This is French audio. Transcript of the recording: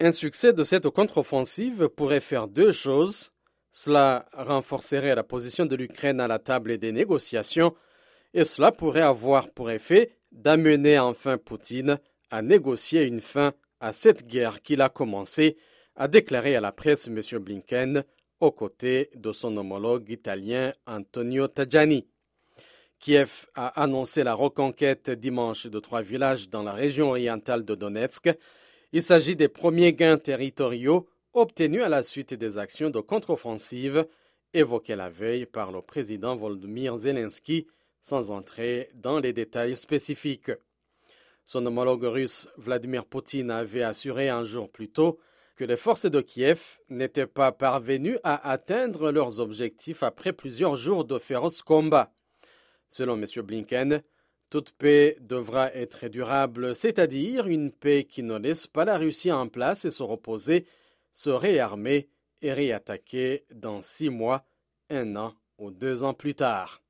Un succès de cette contre-offensive pourrait faire deux choses. Cela renforcerait la position de l'Ukraine à la table des négociations et cela pourrait avoir pour effet d'amener enfin Poutine à négocier une fin à cette guerre qu'il a commencée, a déclaré à la presse M. Blinken aux côtés de son homologue italien Antonio Tajani. Kiev a annoncé la reconquête dimanche de trois villages dans la région orientale de Donetsk. Il s'agit des premiers gains territoriaux obtenus à la suite des actions de contre-offensive évoquées la veille par le président Volodymyr Zelensky sans entrer dans les détails spécifiques. Son homologue russe Vladimir Poutine avait assuré un jour plus tôt que les forces de Kiev n'étaient pas parvenues à atteindre leurs objectifs après plusieurs jours de féroces combats. Selon M. Blinken, toute paix devra être durable, c'est-à-dire une paix qui ne laisse pas la Russie en place et se reposer, se réarmer et réattaquer dans six mois, un an ou deux ans plus tard.